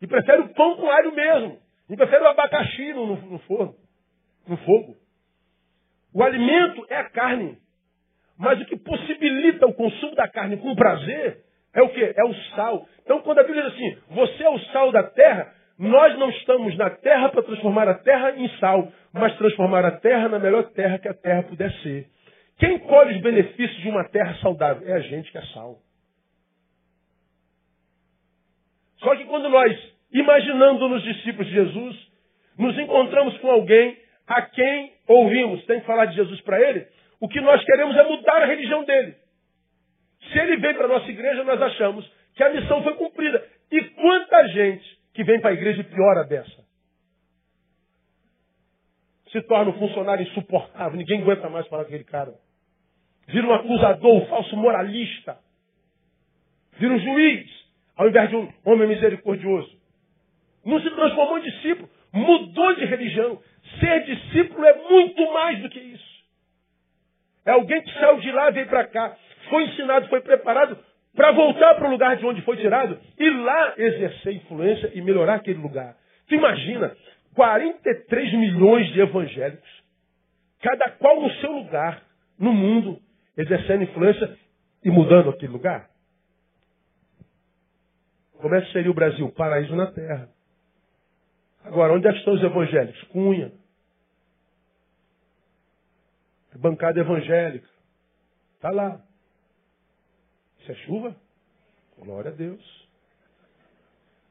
E prefere o pão com alho mesmo. E prefere o abacaxi no, no forno, no fogo. O alimento é a carne. Mas o que possibilita o consumo da carne com prazer é o que? É o sal. Então, quando a Bíblia diz assim, você é o sal da terra, nós não estamos na terra para transformar a terra em sal, mas transformar a terra na melhor terra que a terra puder ser. Quem colhe os benefícios de uma terra saudável? É a gente que é sal. Só que quando nós, imaginando nos discípulos de Jesus, nos encontramos com alguém a quem ouvimos, tem que falar de Jesus para ele, o que nós queremos é mudar a religião dele. Se ele vem para a nossa igreja, nós achamos que a missão foi cumprida. E quanta gente que vem para a igreja e piora dessa? Se torna um funcionário insuportável, ninguém aguenta mais falar com aquele cara. Vira um acusador, um falso moralista. Vira um juiz, ao invés de um homem misericordioso. Não se transformou em discípulo, mudou de religião. Ser discípulo é muito mais do que isso. É alguém que saiu de lá e veio para cá. Foi ensinado, foi preparado para voltar para o lugar de onde foi tirado e lá exercer influência e melhorar aquele lugar. Tu imagina, 43 milhões de evangélicos, cada qual no seu lugar, no mundo, exercendo influência e mudando aquele lugar. Como é que seria o Brasil? Paraíso na terra. Agora, onde é que estão os evangélicos? Cunha. Bancada evangélica. Está lá. Isso é chuva? Glória a Deus.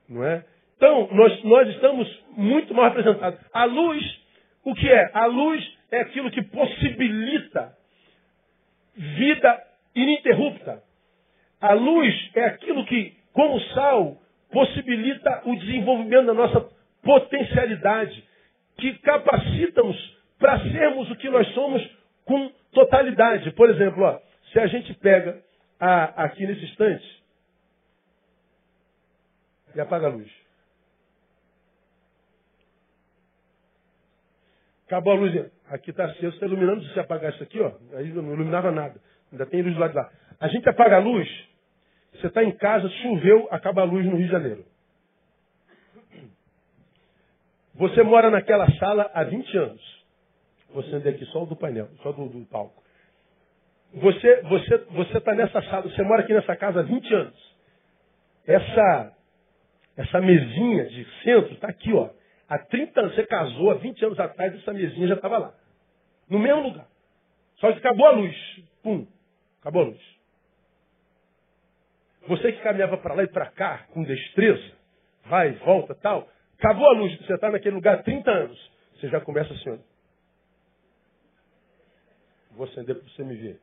Não é? Então, nós, nós estamos muito mal representados. A luz, o que é? A luz é aquilo que possibilita vida ininterrupta. A luz é aquilo que, como sal, possibilita o desenvolvimento da nossa potencialidade, que capacita-nos para sermos o que nós somos com totalidade. Por exemplo, ó, se a gente pega a, aqui nesse instante e apaga a luz. Acabou a luz. Aqui está aceso, está iluminando. Se você apagar isso aqui, ó, aí não iluminava nada. Ainda tem luz lado de lá. A gente apaga a luz, você está em casa, choveu, acaba a luz no Rio de Janeiro. Você mora naquela sala há 20 anos. Você anda aqui só do painel, só do, do palco. Você você você está nessa sala, você mora aqui nessa casa há 20 anos. Essa essa mesinha de centro está aqui, ó. Há 30 anos, você casou, há 20 anos atrás, essa mesinha já estava lá. No mesmo lugar. Só que acabou a luz. Pum. Acabou a luz. Você que caminhava para lá e para cá com destreza, vai, volta, tal, acabou a luz, você está naquele lugar há 30 anos. Você já começa assim, ó. Vou acender para você me ver.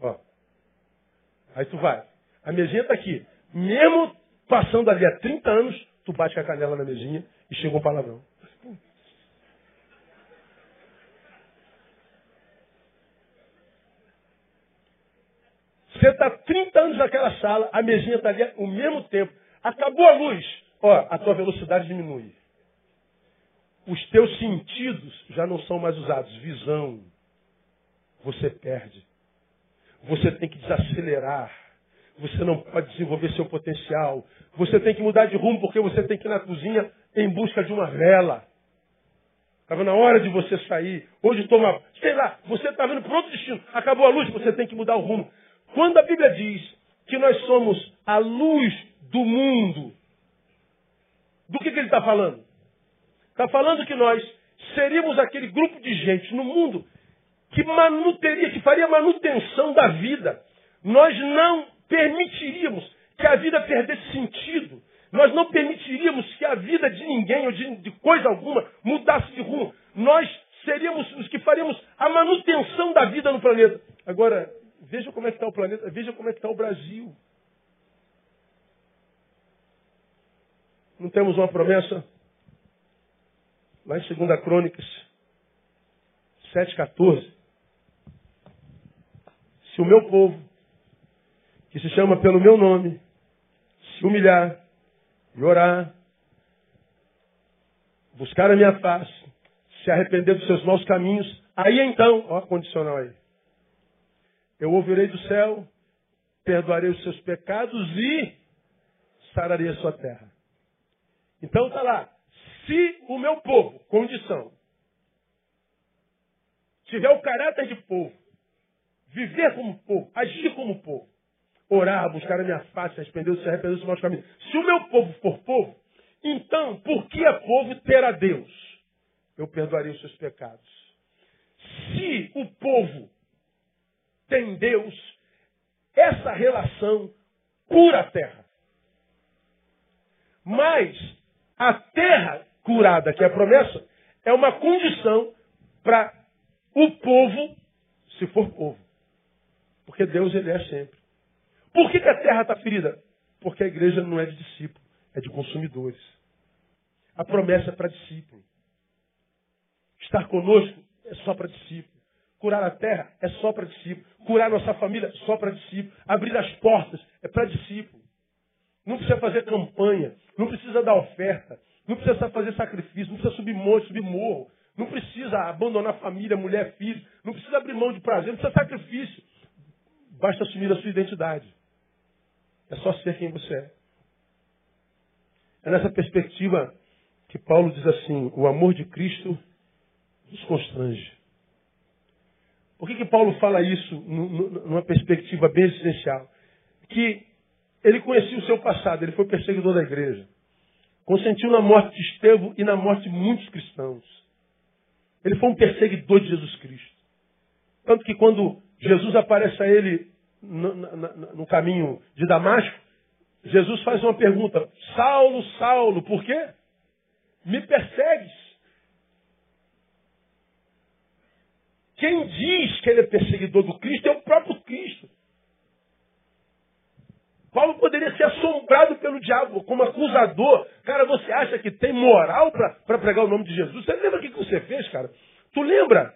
Ó. Aí tu vai. A mesinha está aqui. Mesmo passando ali há 30 anos, tu bate com a canela na mesinha e chega um palavrão. Você está 30 anos naquela sala, a mesinha está ali ao mesmo tempo. Acabou a luz. Ó, a tua velocidade diminui. Os teus sentidos já não são mais usados. Visão. Você perde. Você tem que desacelerar. Você não pode desenvolver seu potencial. Você tem que mudar de rumo porque você tem que ir na cozinha em busca de uma vela. Estava na hora de você sair. Hoje toma, sei lá, você está vendo para outro destino. Acabou a luz, você tem que mudar o rumo. Quando a Bíblia diz que nós somos a luz do mundo, do que, que ele está falando? Está falando que nós seríamos aquele grupo de gente no mundo que manuteria, que faria manutenção da vida. Nós não permitiríamos que a vida perdesse sentido. Nós não permitiríamos que a vida de ninguém ou de, de coisa alguma mudasse de rumo. Nós seríamos os que faríamos a manutenção da vida no planeta. Agora, Veja como é que está o planeta, veja como é que está o Brasil. Não temos uma promessa? Lá em 2 Crônicas 7,14. Se o meu povo, que se chama pelo meu nome, se humilhar e orar, buscar a minha face, se arrepender dos seus maus caminhos, aí então, ó, condicional aí. Eu ouvirei do céu, perdoarei os seus pecados e sararei a sua terra. Então está lá. Se o meu povo, condição, tiver o caráter de povo, viver como povo, agir como povo, orar, buscar a minha face, arrepender, se arrepender dos maus caminhos. Se o meu povo for povo, então, por que é povo ter a Deus? Eu perdoarei os seus pecados. Se o povo tem Deus, essa relação cura a terra. Mas a terra curada, que é a promessa, é uma condição para o povo, se for povo. Porque Deus ele é sempre. Por que, que a terra está ferida? Porque a igreja não é de discípulo, é de consumidores. A promessa é para discípulo. Estar conosco é só para discípulo. Curar a terra é só para discípulo. Curar nossa família é só para discípulo. Abrir as portas é para discípulo. Não precisa fazer campanha. Não precisa dar oferta. Não precisa fazer sacrifício. Não precisa subir monte, subir morro. Não precisa abandonar família, mulher, filho. Não precisa abrir mão de prazer. Não precisa sacrifício. Basta assumir a sua identidade. É só ser quem você é. É nessa perspectiva que Paulo diz assim: o amor de Cristo nos constrange. Por que, que Paulo fala isso numa perspectiva bem essencial? Que ele conhecia o seu passado, ele foi perseguidor da igreja. Consentiu na morte de Estevão e na morte de muitos cristãos. Ele foi um perseguidor de Jesus Cristo. Tanto que quando Jesus aparece a ele no, no, no caminho de Damasco, Jesus faz uma pergunta: Saulo, Saulo, por quê? Me persegues. Quem diz que ele é perseguidor do Cristo é o próprio Cristo. Paulo poderia ser assombrado pelo diabo como acusador. Cara, você acha que tem moral para pregar o nome de Jesus? Você lembra o que, que você fez, cara? Tu lembra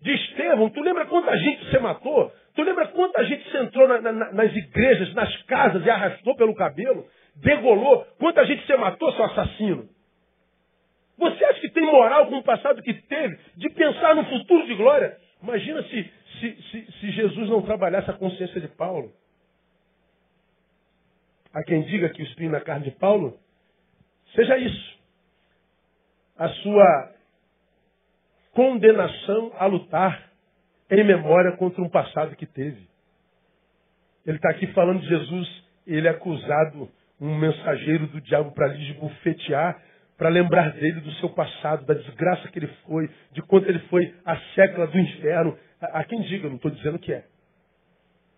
de Estevão? Tu lembra quanta gente você matou? Tu lembra quanta gente você entrou na, na, nas igrejas, nas casas e arrastou pelo cabelo? Degolou? Quanta gente você matou, seu assassino? Você acha que tem moral com o passado que teve de pensar no futuro de glória? Imagina se, se, se, se Jesus não trabalhasse a consciência de Paulo. Há quem diga que o espinho na carne de Paulo seja isso. A sua condenação a lutar em memória contra um passado que teve. Ele está aqui falando de Jesus, ele é acusado, um mensageiro do diabo para lhe esbufetear, para lembrar dele do seu passado, da desgraça que ele foi, de quanto ele foi a sécula do inferno. Há quem diga, não estou dizendo que é.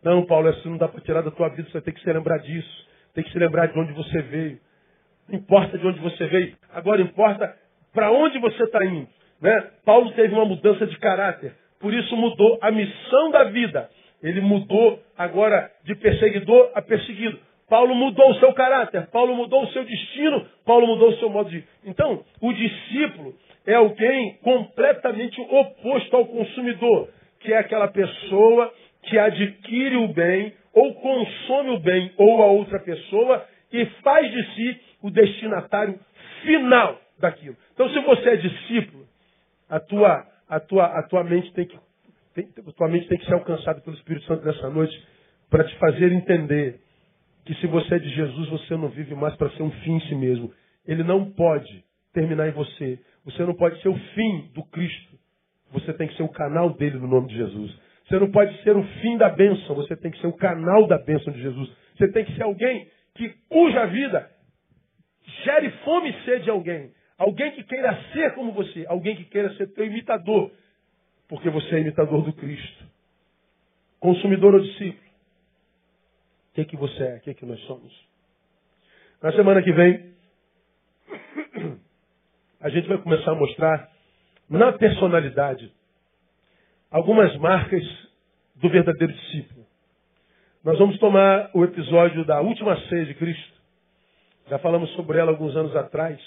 Não, Paulo, assim não dá para tirar da tua vida, você ter que se lembrar disso. Tem que se lembrar de onde você veio. Não importa de onde você veio. Agora importa para onde você está indo. Né? Paulo teve uma mudança de caráter. Por isso mudou a missão da vida. Ele mudou agora de perseguidor a perseguido. Paulo mudou o seu caráter, Paulo mudou o seu destino, Paulo mudou o seu modo de. Então, o discípulo é alguém completamente oposto ao consumidor, que é aquela pessoa que adquire o bem ou consome o bem ou a outra pessoa e faz de si o destinatário final daquilo. Então, se você é discípulo, a tua, a tua, a tua mente tem que a tua mente tem que ser alcançada pelo Espírito Santo nessa noite para te fazer entender que se você é de Jesus, você não vive mais para ser um fim em si mesmo. Ele não pode terminar em você. Você não pode ser o fim do Cristo. Você tem que ser o canal dele no nome de Jesus. Você não pode ser o fim da bênção, você tem que ser o canal da bênção de Jesus. Você tem que ser alguém que, cuja vida gere fome e sede de alguém. Alguém que queira ser como você, alguém que queira ser teu imitador, porque você é imitador do Cristo. Consumidor ou discípulo? O que, é que você é? O que, é que nós somos? Na semana que vem, [clears throat] a gente vai começar a mostrar na personalidade algumas marcas do verdadeiro discípulo. Nós vamos tomar o episódio da última ceia de Cristo. Já falamos sobre ela alguns anos atrás.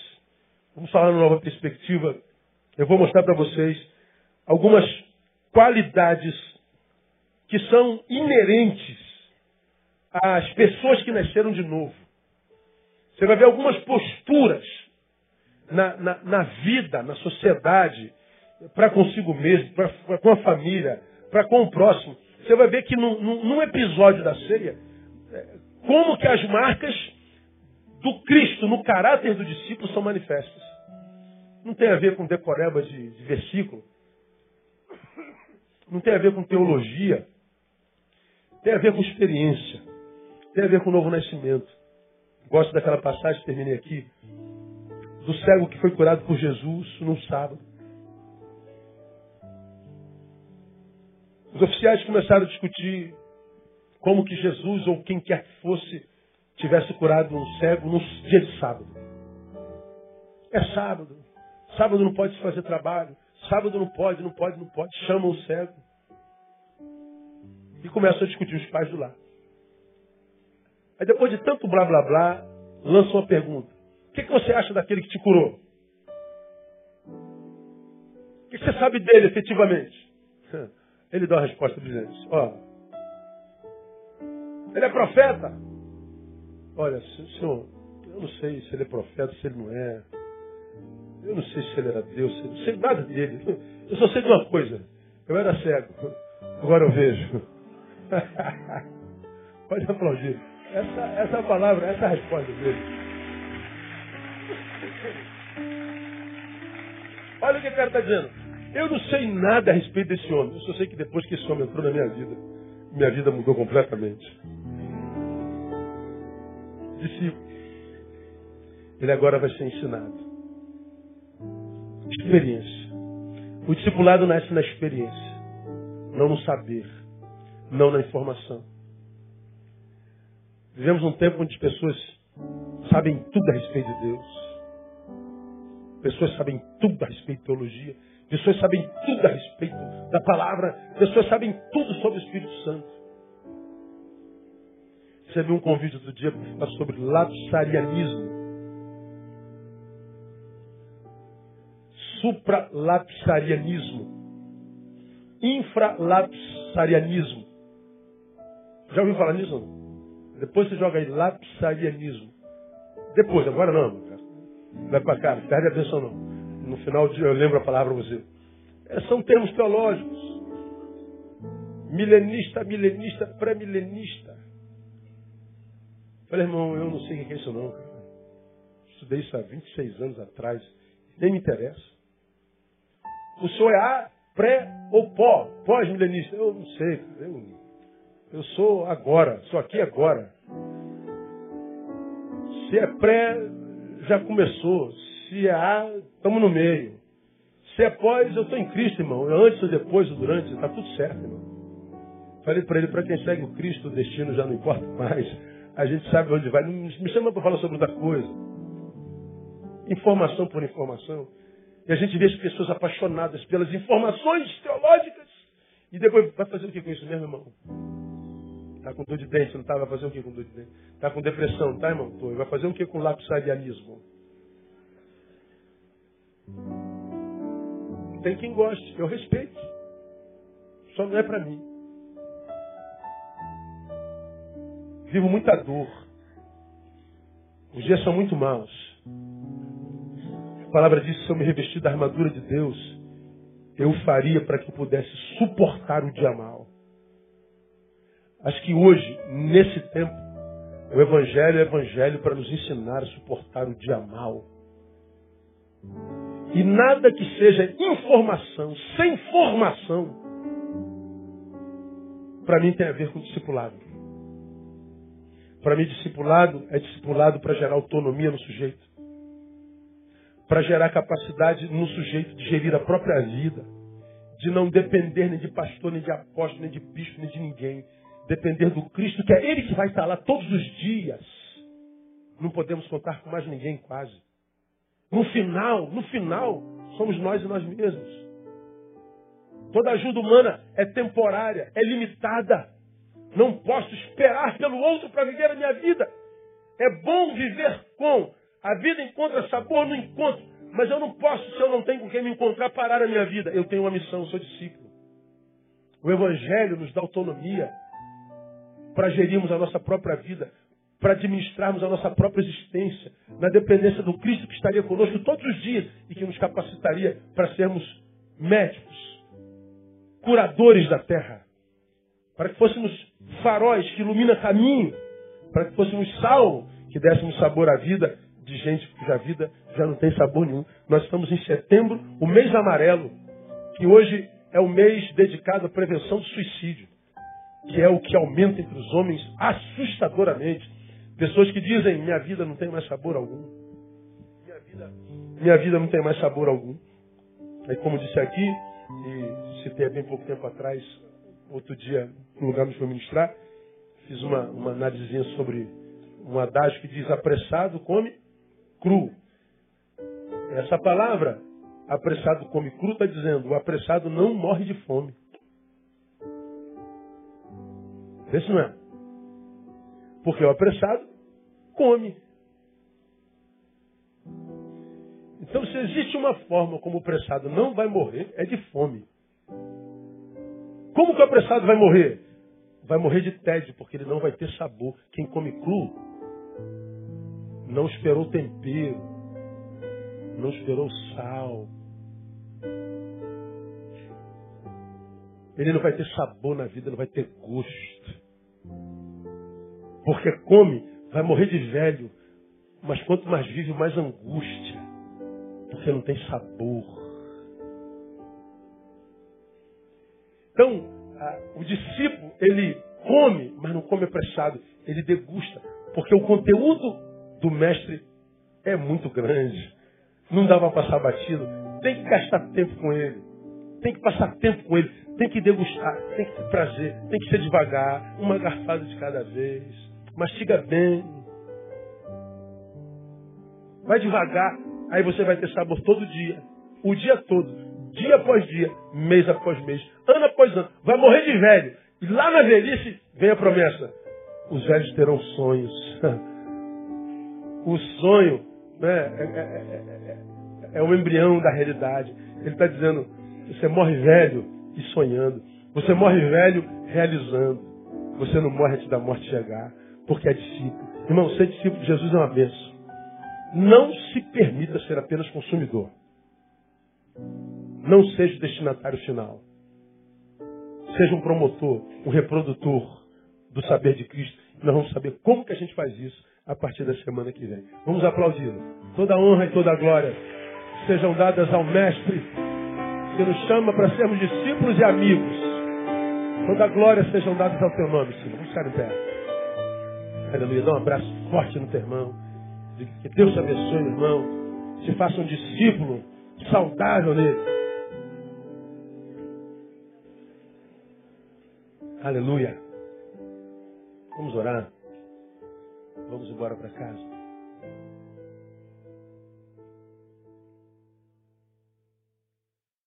Vamos falar numa nova perspectiva. Eu vou mostrar para vocês algumas qualidades que são inerentes às pessoas que nasceram de novo. Você vai ver algumas posturas na, na, na vida, na sociedade, para consigo mesmo, para com a família, para com o próximo. Você vai ver que num, num, episódio da ceia, é, como que as marcas do Cristo no caráter do discípulo são manifestas. Não tem a ver com decoreba de, de versículo. Não tem a ver com teologia. Tem a ver com experiência. Tem a ver com o novo nascimento. Gosto daquela passagem, terminei aqui, do cego que foi curado por Jesus no sábado. Os oficiais começaram a discutir como que Jesus ou quem quer que fosse tivesse curado um cego no dia de sábado. É sábado. Sábado não pode se fazer trabalho. Sábado não pode, não pode, não pode. Chama o cego. E começam a discutir os pais do lar. Aí depois de tanto blá blá blá, lança uma pergunta. O que, que você acha daquele que te curou? O que você sabe dele efetivamente? Ele dá uma resposta brilhante. Ó, ele é profeta? Olha, senhor, eu não sei se ele é profeta, se ele não é. Eu não sei se ele era Deus, eu não sei nada dele. Eu só sei de uma coisa. Eu era cego. Agora eu vejo. [laughs] Pode aplaudir. Essa, essa palavra, essa é resposta dele. Olha o que o cara está dizendo. Eu não sei nada a respeito desse homem. Eu só sei que depois que esse homem entrou na minha vida, minha vida mudou completamente. Discípulo. Ele agora vai ser ensinado. Experiência. O discipulado nasce na experiência, não no saber, não na informação. Vivemos num tempo onde as pessoas sabem tudo a respeito de Deus. Pessoas sabem tudo a respeito de teologia. Pessoas sabem tudo a respeito da palavra. Pessoas sabem tudo sobre o Espírito Santo. Recebi um convite do dia para sobre lapsarianismo. Supralapsarianismo. Infralapsarianismo. Já ouviu falar nisso? Depois você joga aí lapsarianismo. Depois, agora não. Vai para cá, perde a atenção não. No final eu lembro a palavra para você. É, são termos teológicos. Milenista, milenista, pré-milenista. Falei, irmão, eu não sei o que é isso não. Estudei isso há 26 anos atrás. Nem me interessa. O senhor é A, pré ou pó? Pós-milenista? Eu não sei. Eu, eu sou agora. Sou aqui agora. Se é pré, já começou. Se é A, estamos no meio. Se é pós, eu estou em Cristo, irmão. Antes ou depois ou durante, está tudo certo, irmão. Falei para ele, para quem segue o Cristo, o destino já não importa mais. A gente sabe onde vai. Não me chama para falar sobre outra coisa. Informação por informação. E a gente vê as pessoas apaixonadas pelas informações teológicas. E depois vai fazer o que com isso mesmo, irmão? Está com dor de dente, não está? Vai fazer o que com dor de dente? Está com depressão, tá, irmão? Tô. Vai fazer o que com lapsarianismo? Tem quem goste, eu respeito. Só não é para mim. Vivo muita dor. Os dias são muito maus. A palavra diz: se eu me revestir da armadura de Deus, eu faria para que pudesse suportar o dia mal. Acho que hoje, nesse tempo, o Evangelho é Evangelho para nos ensinar a suportar o dia mal. E nada que seja informação, sem formação, para mim tem a ver com discipulado. Para mim, discipulado é discipulado para gerar autonomia no sujeito. Para gerar capacidade no sujeito de gerir a própria vida. De não depender nem de pastor, nem de apóstolo, nem de bispo, nem de ninguém depender do Cristo, que é Ele que vai estar lá todos os dias. Não podemos contar com mais ninguém quase. No final, no final, somos nós e nós mesmos. Toda ajuda humana é temporária, é limitada. Não posso esperar pelo outro para viver a minha vida. É bom viver com. A vida encontra sabor no encontro. Mas eu não posso, se eu não tenho com quem me encontrar, parar a minha vida. Eu tenho uma missão, sou discípulo. O Evangelho nos dá autonomia para gerirmos a nossa própria vida, para administrarmos a nossa própria existência, na dependência do Cristo que estaria conosco todos os dias e que nos capacitaria para sermos médicos, curadores da terra, para que fôssemos faróis que iluminam caminho, para que fôssemos sal que dessemos sabor à vida de gente cuja vida já não tem sabor nenhum. Nós estamos em setembro, o mês amarelo, que hoje é o mês dedicado à prevenção do suicídio que é o que aumenta entre os homens assustadoramente. Pessoas que dizem, minha vida não tem mais sabor algum. Minha vida, minha vida não tem mais sabor algum. Aí, como disse aqui, e citei há bem pouco tempo atrás, outro dia, no lugar nos foi ministrar, fiz uma, uma análisezinha sobre um adágio que diz apressado come cru. Essa palavra, apressado come cru, está dizendo, o apressado não morre de fome. Esse não é. Porque o apressado come. Então, se existe uma forma como o apressado não vai morrer, é de fome. Como que o apressado vai morrer? Vai morrer de tédio, porque ele não vai ter sabor. Quem come cru não esperou tempero, não esperou sal. Ele não vai ter sabor na vida, não vai ter gosto. Porque come, vai morrer de velho. Mas quanto mais vive, mais angústia. Porque não tem sabor. Então, o discípulo, ele come, mas não come apressado. Ele degusta. Porque o conteúdo do mestre é muito grande. Não dá para passar batido. Tem que gastar tempo com ele. Tem que passar tempo com ele. Tem que degustar. Tem que ter prazer. Tem que ser devagar. Uma garfada de cada vez Mastiga bem. Vai devagar. Aí você vai ter sabor todo dia. O dia todo. Dia após dia. Mês após mês. Ano após ano. Vai morrer de velho. E lá na velhice vem a promessa. Os velhos terão sonhos. [laughs] o sonho né, é, é, é, é o embrião da realidade. Ele está dizendo, você morre velho e sonhando. Você morre velho realizando. Você não morre antes da morte chegar, porque é discípulo. Irmão, ser discípulo de Jesus é uma bênção. Não se permita ser apenas consumidor. Não seja o destinatário final. Seja um promotor, um reprodutor do saber de Cristo. Nós vamos saber como que a gente faz isso a partir da semana que vem. Vamos aplaudi-lo. Toda honra e toda glória sejam dadas ao Mestre que nos chama para sermos discípulos e amigos. Toda glória sejam dadas ao teu nome, Senhor. Vamos ficar em pé. Aleluia. Dá um abraço forte no teu irmão. Que Deus te abençoe, irmão. Te faça um discípulo saudável nele. Aleluia. Vamos orar. Vamos embora para casa.